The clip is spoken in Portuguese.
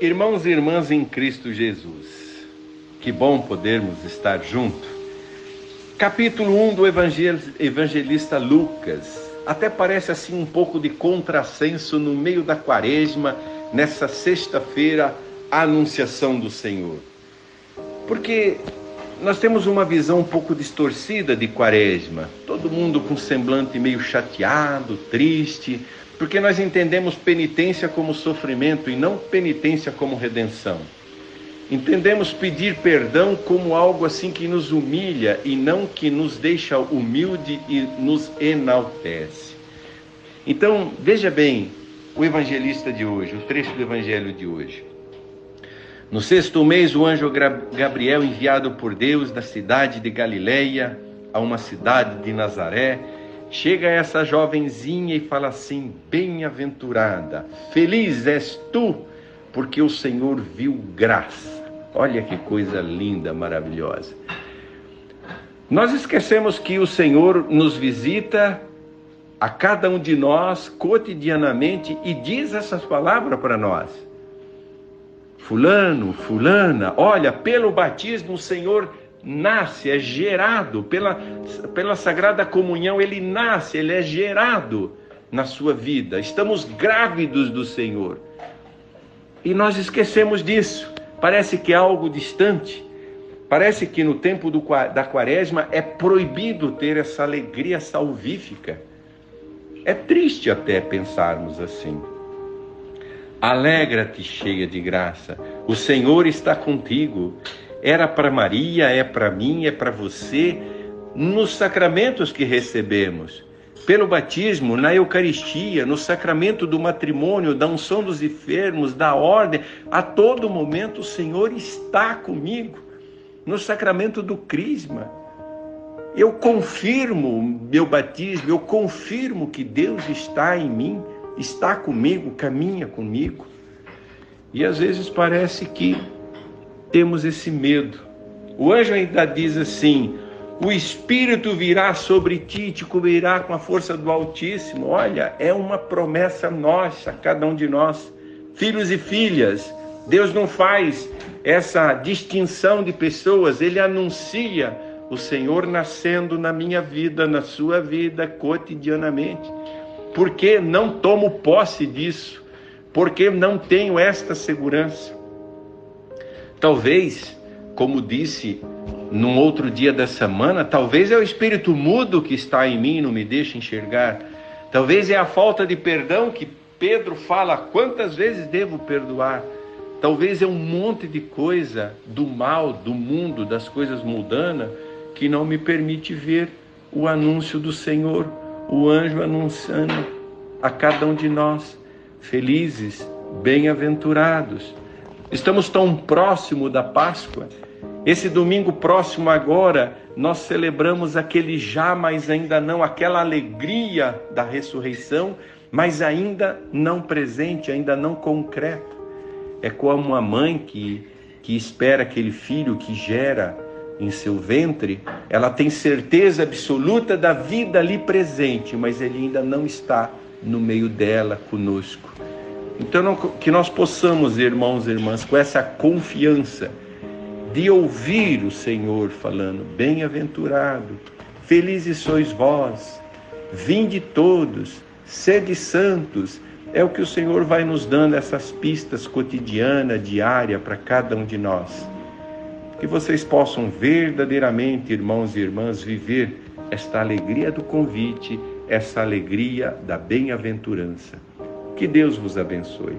Irmãos e irmãs em Cristo Jesus, que bom podermos estar juntos. Capítulo 1 do evangelista Lucas. Até parece assim um pouco de contrassenso no meio da quaresma, nessa sexta-feira, a anunciação do Senhor. Porque nós temos uma visão um pouco distorcida de quaresma, todo mundo com semblante meio chateado, triste, porque nós entendemos penitência como sofrimento e não penitência como redenção. Entendemos pedir perdão como algo assim que nos humilha e não que nos deixa humilde e nos enaltece. Então, veja bem o evangelista de hoje, o trecho do evangelho de hoje. No sexto mês, o anjo Gabriel, enviado por Deus da cidade de Galileia a uma cidade de Nazaré, chega essa jovenzinha e fala assim: Bem-aventurada, feliz és tu, porque o Senhor viu graça. Olha que coisa linda, maravilhosa. Nós esquecemos que o Senhor nos visita a cada um de nós cotidianamente e diz essas palavras para nós. Fulano, fulana, olha, pelo batismo o Senhor nasce, é gerado pela, pela Sagrada Comunhão, ele nasce, ele é gerado na sua vida. Estamos grávidos do Senhor. E nós esquecemos disso. Parece que é algo distante. Parece que no tempo do, da quaresma é proibido ter essa alegria salvífica. É triste até pensarmos assim. Alegra-te, cheia de graça, o Senhor está contigo. Era para Maria, é para mim, é para você, nos sacramentos que recebemos. Pelo batismo, na Eucaristia, no sacramento do matrimônio, da unção dos enfermos, da ordem, a todo momento o Senhor está comigo. No sacramento do Crisma, eu confirmo meu batismo, eu confirmo que Deus está em mim, está comigo, caminha comigo. E às vezes parece que temos esse medo. O anjo ainda diz assim: o Espírito virá sobre ti e te cobrirá com a força do Altíssimo. Olha, é uma promessa nossa, cada um de nós, filhos e filhas. Deus não faz essa distinção de pessoas, ele anuncia o Senhor nascendo na minha vida, na sua vida, cotidianamente. Porque não tomo posse disso? Porque não tenho esta segurança? Talvez, como disse num outro dia da semana, talvez é o espírito mudo que está em mim e não me deixa enxergar. Talvez é a falta de perdão que Pedro fala, quantas vezes devo perdoar? Talvez é um monte de coisa do mal, do mundo, das coisas mundanas, que não me permite ver o anúncio do Senhor, o anjo anunciando a cada um de nós, felizes, bem-aventurados. Estamos tão próximo da Páscoa. Esse domingo próximo agora, nós celebramos aquele já, mas ainda não, aquela alegria da ressurreição, mas ainda não presente, ainda não concreto. É como a mãe que, que espera aquele filho que gera em seu ventre, ela tem certeza absoluta da vida ali presente, mas ele ainda não está no meio dela conosco. Então, que nós possamos, irmãos e irmãs, com essa confiança de ouvir o Senhor falando: Bem-aventurado, felizes sois vós, vinde todos, sede santos. É o que o Senhor vai nos dando essas pistas cotidiana, diária para cada um de nós. Que vocês possam verdadeiramente, irmãos e irmãs, viver esta alegria do convite, essa alegria da bem-aventurança. Que Deus vos abençoe.